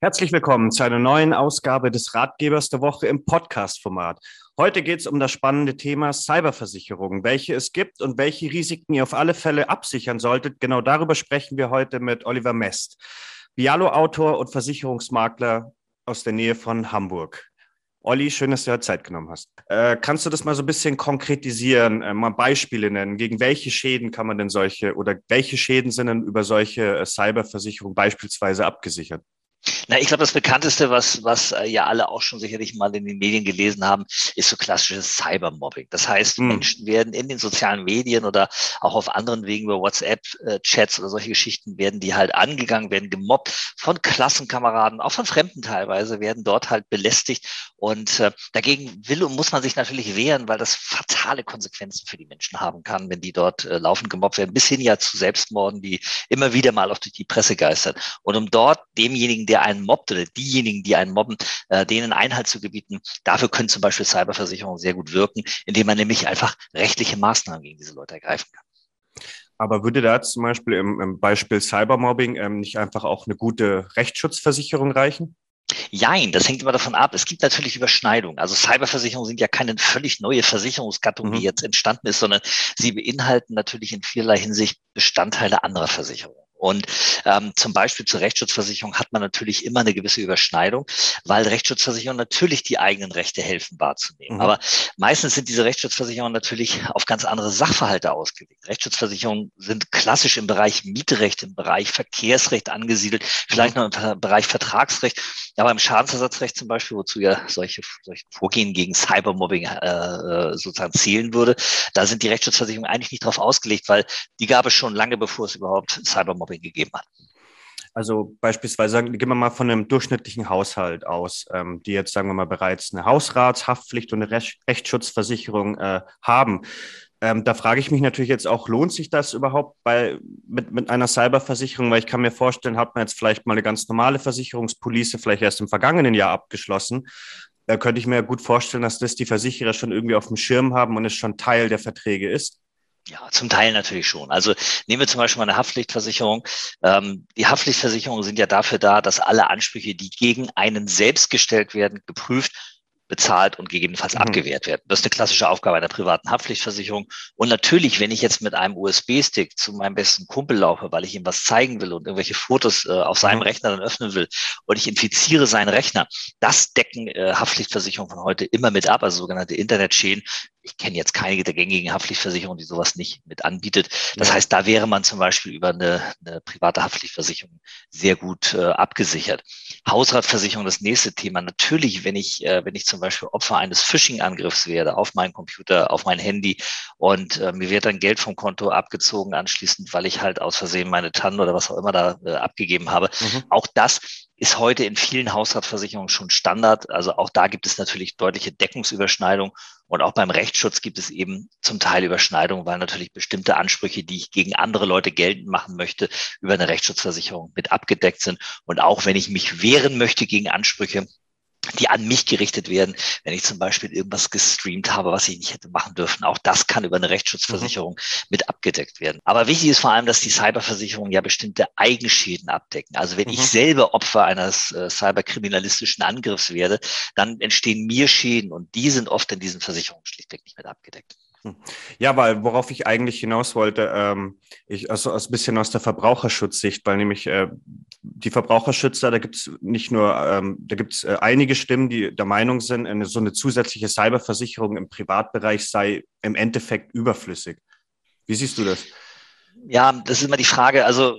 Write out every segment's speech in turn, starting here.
Herzlich willkommen zu einer neuen Ausgabe des Ratgebers der Woche im Podcast-Format. Heute geht es um das spannende Thema Cyberversicherung, welche es gibt und welche Risiken ihr auf alle Fälle absichern solltet. Genau darüber sprechen wir heute mit Oliver Mest, Bialo-Autor und Versicherungsmakler aus der Nähe von Hamburg. Olli, schön, dass du heute Zeit genommen hast. Äh, kannst du das mal so ein bisschen konkretisieren, äh, mal Beispiele nennen? Gegen welche Schäden kann man denn solche oder welche Schäden sind denn über solche äh, Cyberversicherung beispielsweise abgesichert? Na, ich glaube, das bekannteste, was, was äh, ja alle auch schon sicherlich mal in den Medien gelesen haben, ist so klassisches Cybermobbing. Das heißt, mhm. Menschen werden in den sozialen Medien oder auch auf anderen Wegen über WhatsApp-Chats oder solche Geschichten werden die halt angegangen, werden gemobbt von Klassenkameraden, auch von Fremden teilweise, werden dort halt belästigt. Und äh, dagegen will und muss man sich natürlich wehren, weil das fatale Konsequenzen für die Menschen haben kann, wenn die dort äh, laufend gemobbt werden, bis hin ja zu Selbstmorden, die immer wieder mal auch durch die Presse geistern. Und um dort demjenigen, der einen mobbt oder diejenigen, die einen mobben, äh, denen Einhalt zu gebieten. Dafür können zum Beispiel Cyberversicherungen sehr gut wirken, indem man nämlich einfach rechtliche Maßnahmen gegen diese Leute ergreifen kann. Aber würde da zum Beispiel im, im Beispiel Cybermobbing ähm, nicht einfach auch eine gute Rechtsschutzversicherung reichen? Jein, das hängt immer davon ab. Es gibt natürlich Überschneidungen. Also Cyberversicherungen sind ja keine völlig neue Versicherungsgattung, mhm. die jetzt entstanden ist, sondern sie beinhalten natürlich in vielerlei Hinsicht Bestandteile anderer Versicherungen. Und ähm, zum Beispiel zur Rechtsschutzversicherung hat man natürlich immer eine gewisse Überschneidung, weil Rechtsschutzversicherungen natürlich die eigenen Rechte helfen wahrzunehmen. Mhm. Aber meistens sind diese Rechtsschutzversicherungen natürlich auf ganz andere Sachverhalte ausgelegt. Rechtsschutzversicherungen sind klassisch im Bereich Mietrecht, im Bereich Verkehrsrecht angesiedelt, vielleicht mhm. noch im Bereich Vertragsrecht, aber im Schadensersatzrecht zum Beispiel, wozu ja solche, solche Vorgehen gegen Cybermobbing äh, äh sozusagen zählen würde, da sind die Rechtsschutzversicherungen eigentlich nicht darauf ausgelegt, weil die gab es schon lange, bevor es überhaupt Cybermobbing Mobbing gegeben hat. Also beispielsweise gehen wir mal von einem durchschnittlichen Haushalt aus, ähm, die jetzt, sagen wir mal, bereits eine Hausratshaftpflicht und eine Recht Rechtsschutzversicherung äh, haben. Ähm, da frage ich mich natürlich jetzt auch, lohnt sich das überhaupt bei, mit, mit einer Cyberversicherung? Weil ich kann mir vorstellen, hat man jetzt vielleicht mal eine ganz normale Versicherungspolice vielleicht erst im vergangenen Jahr abgeschlossen. Da könnte ich mir gut vorstellen, dass das die Versicherer schon irgendwie auf dem Schirm haben und es schon Teil der Verträge ist. Ja, zum Teil natürlich schon. Also nehmen wir zum Beispiel mal eine Haftpflichtversicherung. Ähm, die Haftpflichtversicherungen sind ja dafür da, dass alle Ansprüche, die gegen einen selbst gestellt werden, geprüft bezahlt und gegebenenfalls mhm. abgewehrt werden. Das ist eine klassische Aufgabe einer privaten Haftpflichtversicherung. Und natürlich, wenn ich jetzt mit einem USB-Stick zu meinem besten Kumpel laufe, weil ich ihm was zeigen will und irgendwelche Fotos äh, auf seinem mhm. Rechner dann öffnen will und ich infiziere seinen Rechner, das decken äh, Haftpflichtversicherungen von heute immer mit ab, also sogenannte Internetschäden. Ich kenne jetzt keine der gängigen Haftpflichtversicherungen, die sowas nicht mit anbietet. Das ja. heißt, da wäre man zum Beispiel über eine, eine private Haftpflichtversicherung sehr gut äh, abgesichert. Hausratversicherung, das nächste Thema. Natürlich, wenn ich, äh, wenn ich zum Beispiel Opfer eines Phishing-Angriffs werde auf meinen Computer, auf mein Handy und äh, mir wird dann Geld vom Konto abgezogen anschließend, weil ich halt aus Versehen meine TAN oder was auch immer da äh, abgegeben habe. Mhm. Auch das ist heute in vielen Haushaltsversicherungen schon Standard. Also auch da gibt es natürlich deutliche Deckungsüberschneidung. Und auch beim Rechtsschutz gibt es eben zum Teil Überschneidungen, weil natürlich bestimmte Ansprüche, die ich gegen andere Leute geltend machen möchte, über eine Rechtsschutzversicherung mit abgedeckt sind. Und auch wenn ich mich wehren möchte gegen Ansprüche, die an mich gerichtet werden, wenn ich zum Beispiel irgendwas gestreamt habe, was ich nicht hätte machen dürfen. Auch das kann über eine Rechtsschutzversicherung mhm. mit abgedeckt werden. Aber wichtig ist vor allem, dass die Cyberversicherungen ja bestimmte Eigenschäden abdecken. Also wenn mhm. ich selber Opfer eines äh, cyberkriminalistischen Angriffs werde, dann entstehen mir Schäden und die sind oft in diesen Versicherungen schlichtweg nicht mit abgedeckt. Hm. Ja, weil worauf ich eigentlich hinaus wollte, ähm, ich also aus bisschen aus der Verbraucherschutzsicht, weil nämlich äh, die Verbraucherschützer, da gibt es nicht nur, ähm, da gibt es äh, einige Stimmen, die der Meinung sind, eine, so eine zusätzliche Cyberversicherung im Privatbereich sei im Endeffekt überflüssig. Wie siehst du das? Ja, das ist immer die Frage. Also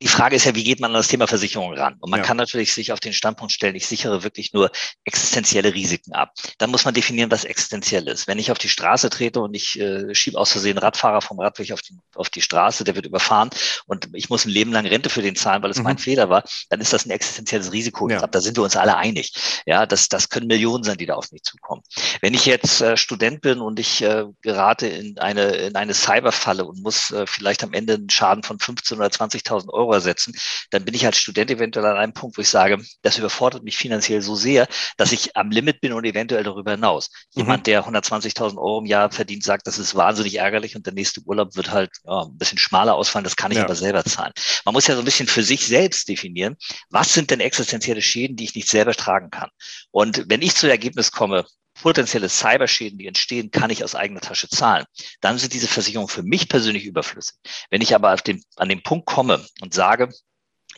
die Frage ist ja, wie geht man an das Thema Versicherung ran? Und man ja. kann natürlich sich auf den Standpunkt stellen, ich sichere wirklich nur existenzielle Risiken ab. Dann muss man definieren, was existenziell ist. Wenn ich auf die Straße trete und ich äh, schiebe aus Versehen Radfahrer vom Radweg auf die, auf die Straße, der wird überfahren und ich muss ein Leben lang Rente für den zahlen, weil es mhm. mein Fehler war, dann ist das ein existenzielles Risiko. Ja. Da sind wir uns alle einig. Ja, das, das können Millionen sein, die da auf mich zukommen. Wenn ich jetzt äh, Student bin und ich äh, gerate in eine, in eine Cyberfalle und muss äh, vielleicht vielleicht am Ende einen Schaden von 15 oder 20.000 Euro ersetzen, dann bin ich als Student eventuell an einem Punkt, wo ich sage, das überfordert mich finanziell so sehr, dass ich am Limit bin und eventuell darüber hinaus. Mhm. Jemand, der 120.000 Euro im Jahr verdient, sagt, das ist wahnsinnig ärgerlich und der nächste Urlaub wird halt ja, ein bisschen schmaler ausfallen, das kann ich ja. aber selber zahlen. Man muss ja so ein bisschen für sich selbst definieren, was sind denn existenzielle Schäden, die ich nicht selber tragen kann. Und wenn ich zu Ergebnis komme, potenzielle Cyberschäden, die entstehen, kann ich aus eigener Tasche zahlen. Dann sind diese Versicherungen für mich persönlich überflüssig. Wenn ich aber den, an den Punkt komme und sage,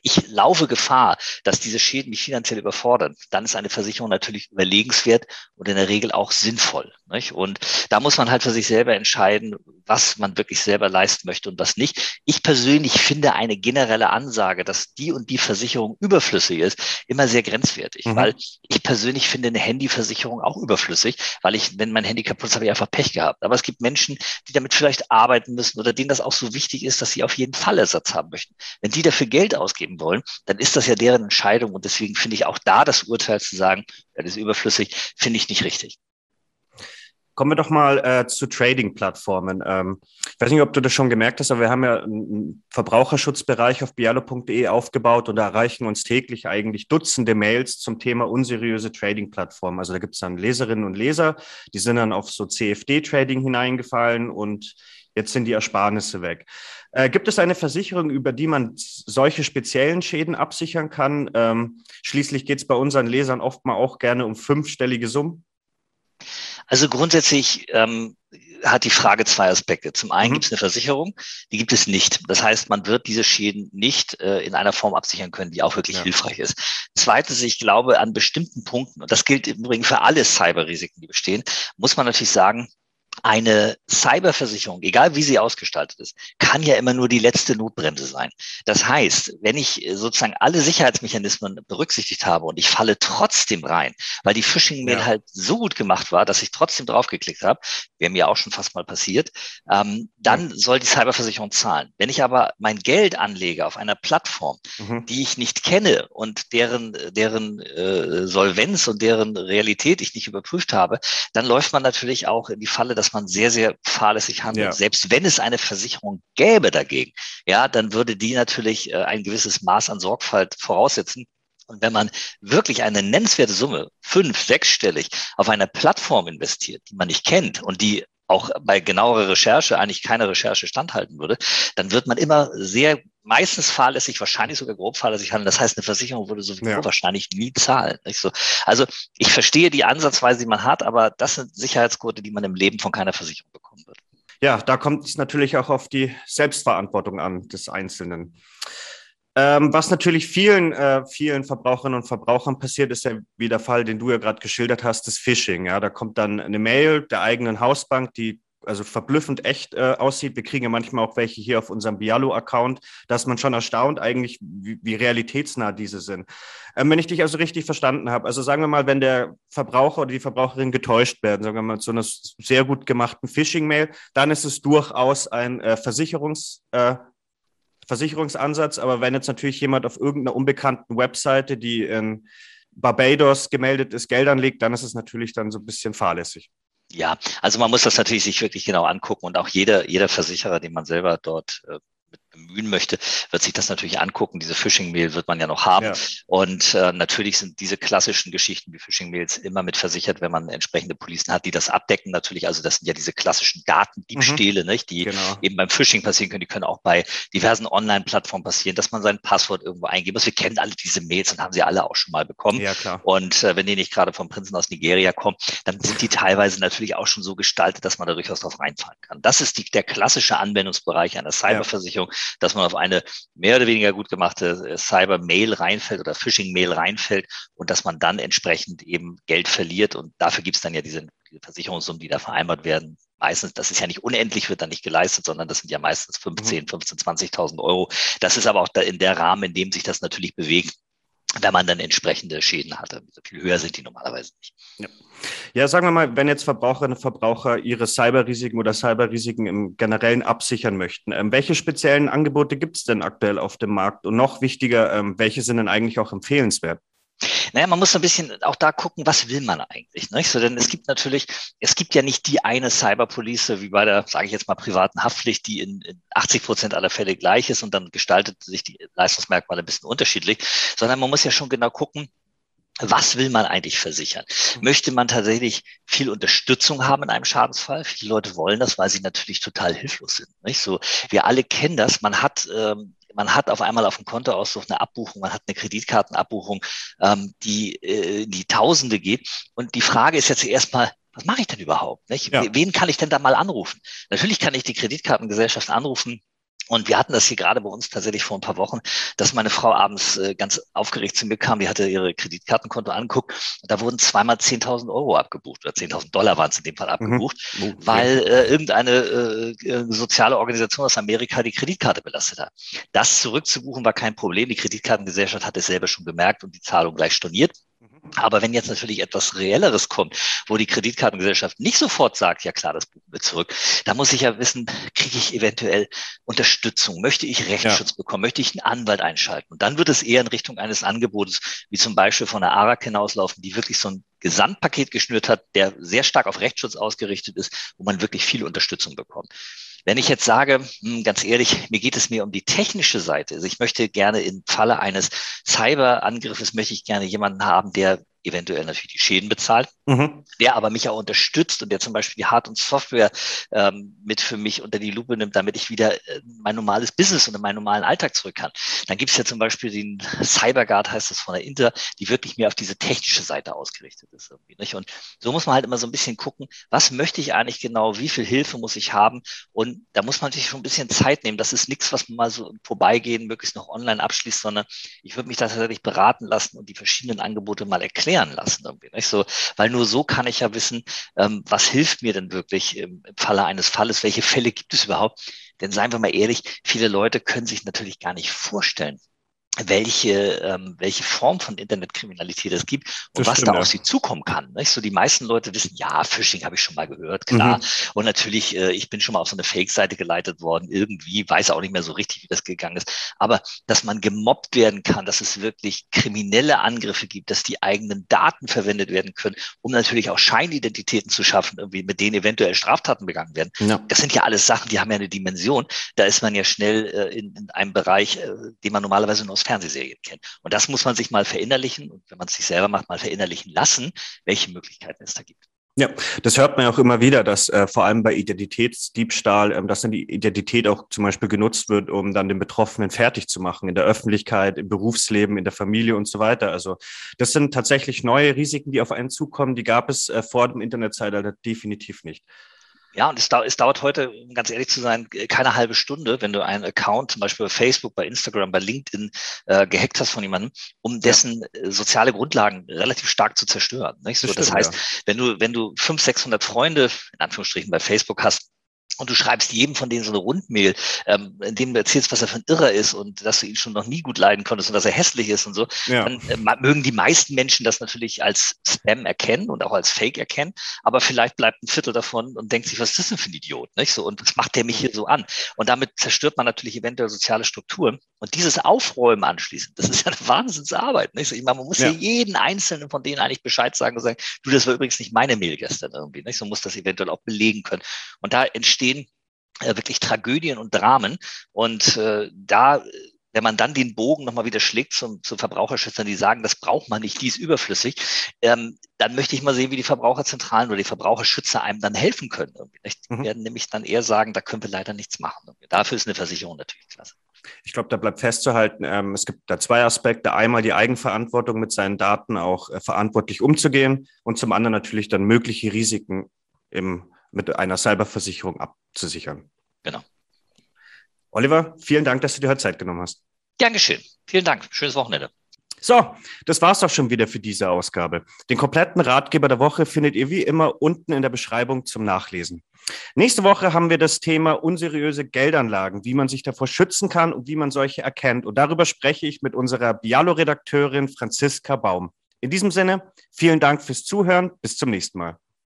ich laufe Gefahr, dass diese Schäden mich finanziell überfordern, dann ist eine Versicherung natürlich überlegenswert und in der Regel auch sinnvoll. Nicht? Und da muss man halt für sich selber entscheiden, was man wirklich selber leisten möchte und was nicht. Ich persönlich finde eine generelle Ansage, dass die und die Versicherung überflüssig ist, immer sehr grenzwertig, mhm. weil ich persönlich finde eine Handyversicherung auch überflüssig, weil ich, wenn mein Handy kaputt ist, habe ich einfach Pech gehabt. Aber es gibt Menschen, die damit vielleicht arbeiten müssen oder denen das auch so wichtig ist, dass sie auf jeden Fall Ersatz haben möchten. Wenn die dafür Geld ausgeben wollen, dann ist das ja deren Entscheidung und deswegen finde ich auch da das Urteil zu sagen, das ist überflüssig, finde ich nicht richtig. Kommen wir doch mal äh, zu Trading-Plattformen. Ähm, ich weiß nicht, ob du das schon gemerkt hast, aber wir haben ja einen Verbraucherschutzbereich auf bialo.de aufgebaut und da erreichen uns täglich eigentlich Dutzende Mails zum Thema unseriöse Trading-Plattformen. Also da gibt es dann Leserinnen und Leser, die sind dann auf so CFD-Trading hineingefallen und jetzt sind die Ersparnisse weg. Äh, gibt es eine Versicherung, über die man solche speziellen Schäden absichern kann? Ähm, schließlich geht es bei unseren Lesern oft mal auch gerne um fünfstellige Summen. Also grundsätzlich ähm, hat die Frage zwei Aspekte. Zum einen mhm. gibt es eine Versicherung, die gibt es nicht. Das heißt, man wird diese Schäden nicht äh, in einer Form absichern können, die auch wirklich ja. hilfreich ist. Zweitens, ich glaube, an bestimmten Punkten, und das gilt im Übrigen für alle Cyberrisiken, die bestehen, muss man natürlich sagen, eine Cyberversicherung, egal wie sie ausgestaltet ist, kann ja immer nur die letzte Notbremse sein. Das heißt, wenn ich sozusagen alle Sicherheitsmechanismen berücksichtigt habe und ich falle trotzdem rein, weil die Phishing-Mail ja. halt so gut gemacht war, dass ich trotzdem draufgeklickt habe, wäre mir auch schon fast mal passiert, ähm, dann mhm. soll die Cyberversicherung zahlen. Wenn ich aber mein Geld anlege auf einer Plattform, mhm. die ich nicht kenne und deren, deren äh, Solvenz und deren Realität ich nicht überprüft habe, dann läuft man natürlich auch in die Falle, dass man sehr, sehr fahrlässig handelt. Ja. Selbst wenn es eine Versicherung gäbe dagegen, ja, dann würde die natürlich äh, ein gewisses Maß an Sorgfalt voraussetzen. Und wenn man wirklich eine nennenswerte Summe, fünf, sechsstellig, auf einer Plattform investiert, die man nicht kennt und die auch bei genauerer Recherche eigentlich keine Recherche standhalten würde, dann wird man immer sehr meistens fahrlässig, wahrscheinlich sogar grob fahrlässig handeln. Das heißt, eine Versicherung würde sowieso ja. wahrscheinlich nie zahlen. Nicht so. Also ich verstehe die Ansatzweise, die man hat, aber das sind Sicherheitsgurte, die man im Leben von keiner Versicherung bekommen wird. Ja, da kommt es natürlich auch auf die Selbstverantwortung an des Einzelnen. Ähm, was natürlich vielen, äh, vielen Verbraucherinnen und Verbrauchern passiert, ist ja wie der Fall, den du ja gerade geschildert hast, das Phishing. Ja, da kommt dann eine Mail der eigenen Hausbank, die also verblüffend echt äh, aussieht. Wir kriegen ja manchmal auch welche hier auf unserem Bialo-Account. Da ist man schon erstaunt eigentlich, wie, wie realitätsnah diese sind. Ähm, wenn ich dich also richtig verstanden habe, also sagen wir mal, wenn der Verbraucher oder die Verbraucherin getäuscht werden, sagen wir mal, zu einer sehr gut gemachten Phishing-Mail, dann ist es durchaus ein äh, Versicherungs- äh, Versicherungsansatz. Aber wenn jetzt natürlich jemand auf irgendeiner unbekannten Webseite, die in Barbados gemeldet ist, Geld anlegt, dann ist es natürlich dann so ein bisschen fahrlässig. Ja, also man muss das natürlich sich wirklich genau angucken und auch jeder, jeder Versicherer, den man selber dort äh, bemühen möchte, wird sich das natürlich angucken. Diese Phishing-Mail wird man ja noch haben. Ja. Und äh, natürlich sind diese klassischen Geschichten wie Phishing-Mails immer mit versichert, wenn man entsprechende Policen hat, die das abdecken. Natürlich, also das sind ja diese klassischen Datendiebstähle, mhm. nicht, die genau. eben beim Phishing passieren können. Die können auch bei diversen Online-Plattformen passieren, dass man sein Passwort irgendwo eingibt. Also wir kennen alle diese Mails und haben sie alle auch schon mal bekommen. Ja, klar. Und äh, wenn die nicht gerade vom Prinzen aus Nigeria kommen, dann sind die teilweise natürlich auch schon so gestaltet, dass man da durchaus drauf reinfallen kann. Das ist die, der klassische Anwendungsbereich einer Cyberversicherung. Ja dass man auf eine mehr oder weniger gut gemachte äh, Cyber-Mail reinfällt oder Phishing-Mail reinfällt und dass man dann entsprechend eben Geld verliert. Und dafür gibt es dann ja diese, diese Versicherungssummen, die da vereinbart werden. Meistens, das ist ja nicht unendlich, wird dann nicht geleistet, sondern das sind ja meistens 15, 15, 20.000 Euro. Das ist aber auch in der Rahmen, in dem sich das natürlich bewegt, wenn man dann entsprechende Schäden hatte. So viel höher sind die normalerweise nicht. Ja. ja, sagen wir mal, wenn jetzt Verbraucherinnen und Verbraucher ihre Cyberrisiken oder Cyberrisiken im Generellen absichern möchten, ähm, welche speziellen Angebote gibt es denn aktuell auf dem Markt? Und noch wichtiger, ähm, welche sind denn eigentlich auch empfehlenswert? Naja, man muss ein bisschen auch da gucken, was will man eigentlich. Nicht? So, denn es gibt natürlich, es gibt ja nicht die eine Cyberpolice wie bei der, sage ich jetzt mal, privaten Haftpflicht, die in, in 80 Prozent aller Fälle gleich ist und dann gestaltet sich die Leistungsmerkmale ein bisschen unterschiedlich, sondern man muss ja schon genau gucken, was will man eigentlich versichern? Möchte man tatsächlich viel Unterstützung haben in einem Schadensfall? Viele Leute wollen das, weil sie natürlich total hilflos sind. Nicht? So, wir alle kennen das. Man hat ähm, man hat auf einmal auf dem Kontoauszug eine Abbuchung, man hat eine Kreditkartenabbuchung, ähm, die äh, in die Tausende geht. Und die Frage ist jetzt erstmal, was mache ich denn überhaupt? Nicht? Ja. Wen kann ich denn da mal anrufen? Natürlich kann ich die Kreditkartengesellschaft anrufen, und wir hatten das hier gerade bei uns tatsächlich vor ein paar Wochen, dass meine Frau abends äh, ganz aufgeregt zu mir kam. Die hatte ihre Kreditkartenkonto angeguckt. Und da wurden zweimal 10.000 Euro abgebucht oder 10.000 Dollar waren es in dem Fall abgebucht, mhm. weil äh, irgendeine äh, äh, soziale Organisation aus Amerika die Kreditkarte belastet hat. Das zurückzubuchen war kein Problem. Die Kreditkartengesellschaft hat es selber schon gemerkt und die Zahlung gleich storniert. Aber wenn jetzt natürlich etwas Reelleres kommt, wo die Kreditkartengesellschaft nicht sofort sagt, ja klar, das buchen wir zurück, da muss ich ja wissen, kriege ich eventuell Unterstützung, möchte ich Rechtsschutz ja. bekommen, möchte ich einen Anwalt einschalten. Und dann wird es eher in Richtung eines Angebotes, wie zum Beispiel von der ARAG hinauslaufen, die wirklich so ein Gesamtpaket geschnürt hat, der sehr stark auf Rechtsschutz ausgerichtet ist, wo man wirklich viel Unterstützung bekommt. Wenn ich jetzt sage, hm, ganz ehrlich, mir geht es mir um die technische Seite, also ich möchte gerne im Falle eines Cyberangriffes möchte ich gerne jemanden haben, der eventuell natürlich die Schäden bezahlt, mhm. der aber mich auch unterstützt und der zum Beispiel die Hard- und Software ähm, mit für mich unter die Lupe nimmt, damit ich wieder äh, mein normales Business und meinen normalen Alltag zurück kann. Dann gibt es ja zum Beispiel den CyberGuard, heißt das von der Inter, die wirklich mehr auf diese technische Seite ausgerichtet ist. Und so muss man halt immer so ein bisschen gucken, was möchte ich eigentlich genau, wie viel Hilfe muss ich haben und da muss man natürlich schon ein bisschen Zeit nehmen. Das ist nichts, was man mal so vorbeigehen, möglichst noch online abschließt, sondern ich würde mich da tatsächlich beraten lassen und die verschiedenen Angebote mal erklären erklären lassen. Irgendwie, nicht? So, weil nur so kann ich ja wissen, ähm, was hilft mir denn wirklich im, im Falle eines Falles, welche Fälle gibt es überhaupt? Denn seien wir mal ehrlich, viele Leute können sich natürlich gar nicht vorstellen, welche, ähm, welche Form von Internetkriminalität es gibt und das was stimmt, da auf sie zukommen kann. Nicht? So die meisten Leute wissen, ja, Phishing habe ich schon mal gehört, klar. Mhm. Und natürlich, äh, ich bin schon mal auf so eine Fake-Seite geleitet worden, irgendwie, weiß auch nicht mehr so richtig, wie das gegangen ist. Aber dass man gemobbt werden kann, dass es wirklich kriminelle Angriffe gibt, dass die eigenen Daten verwendet werden können, um natürlich auch Scheinidentitäten zu schaffen, irgendwie, mit denen eventuell Straftaten begangen werden. Ja. Das sind ja alles Sachen, die haben ja eine Dimension. Da ist man ja schnell äh, in, in einem Bereich, äh, den man normalerweise nur aus Fernsehserien kennen. Und das muss man sich mal verinnerlichen und wenn man es sich selber macht, mal verinnerlichen lassen, welche Möglichkeiten es da gibt. Ja, das hört man ja auch immer wieder, dass äh, vor allem bei Identitätsdiebstahl, ähm, dass dann die Identität auch zum Beispiel genutzt wird, um dann den Betroffenen fertig zu machen in der Öffentlichkeit, im Berufsleben, in der Familie und so weiter. Also das sind tatsächlich neue Risiken, die auf einen zukommen. Die gab es äh, vor dem Internetzeitalter definitiv nicht. Ja, und es, dauert, es dauert heute, um ganz ehrlich zu sein, keine halbe Stunde, wenn du einen Account zum Beispiel bei Facebook, bei Instagram, bei LinkedIn äh, gehackt hast von jemandem, um dessen ja. Äh, soziale Grundlagen relativ stark zu zerstören. Nicht? So, das, das heißt, ja. wenn du wenn du 500, 600 Freunde in Anführungsstrichen bei Facebook hast, und du schreibst jedem von denen so eine Rundmail, ähm, in dem du erzählst, was er für ein Irrer ist und dass du ihn schon noch nie gut leiden konntest und dass er hässlich ist und so, ja. dann äh, mögen die meisten Menschen das natürlich als Spam erkennen und auch als Fake erkennen, aber vielleicht bleibt ein Viertel davon und denkt sich, was ist das denn für ein Idiot, nicht so und was macht der mich hier so an? Und damit zerstört man natürlich eventuell soziale Strukturen und dieses Aufräumen anschließend, das ist ja eine Wahnsinnsarbeit, nicht? Ich meine, man muss ja. ja jeden einzelnen von denen eigentlich Bescheid sagen und sagen, du, das war übrigens nicht meine Mail gestern irgendwie, nicht so muss das eventuell auch belegen können und da entstehen äh, wirklich Tragödien und Dramen. Und äh, da wenn man dann den Bogen nochmal wieder schlägt zum, zu Verbraucherschützern, die sagen, das braucht man nicht, die ist überflüssig, ähm, dann möchte ich mal sehen, wie die Verbraucherzentralen oder die Verbraucherschützer einem dann helfen können. Die mhm. werden nämlich dann eher sagen, da können wir leider nichts machen. Dafür ist eine Versicherung natürlich klasse. Ich glaube, da bleibt festzuhalten, ähm, es gibt da zwei Aspekte. Einmal die Eigenverantwortung, mit seinen Daten auch äh, verantwortlich umzugehen und zum anderen natürlich dann mögliche Risiken im mit einer Cyberversicherung abzusichern. Genau. Oliver, vielen Dank, dass du dir heute Zeit genommen hast. Gern geschehen. Vielen Dank. Schönes Wochenende. So, das war's doch schon wieder für diese Ausgabe. Den kompletten Ratgeber der Woche findet ihr wie immer unten in der Beschreibung zum Nachlesen. Nächste Woche haben wir das Thema unseriöse Geldanlagen, wie man sich davor schützen kann und wie man solche erkennt. Und darüber spreche ich mit unserer Bialo-Redakteurin Franziska Baum. In diesem Sinne, vielen Dank fürs Zuhören. Bis zum nächsten Mal.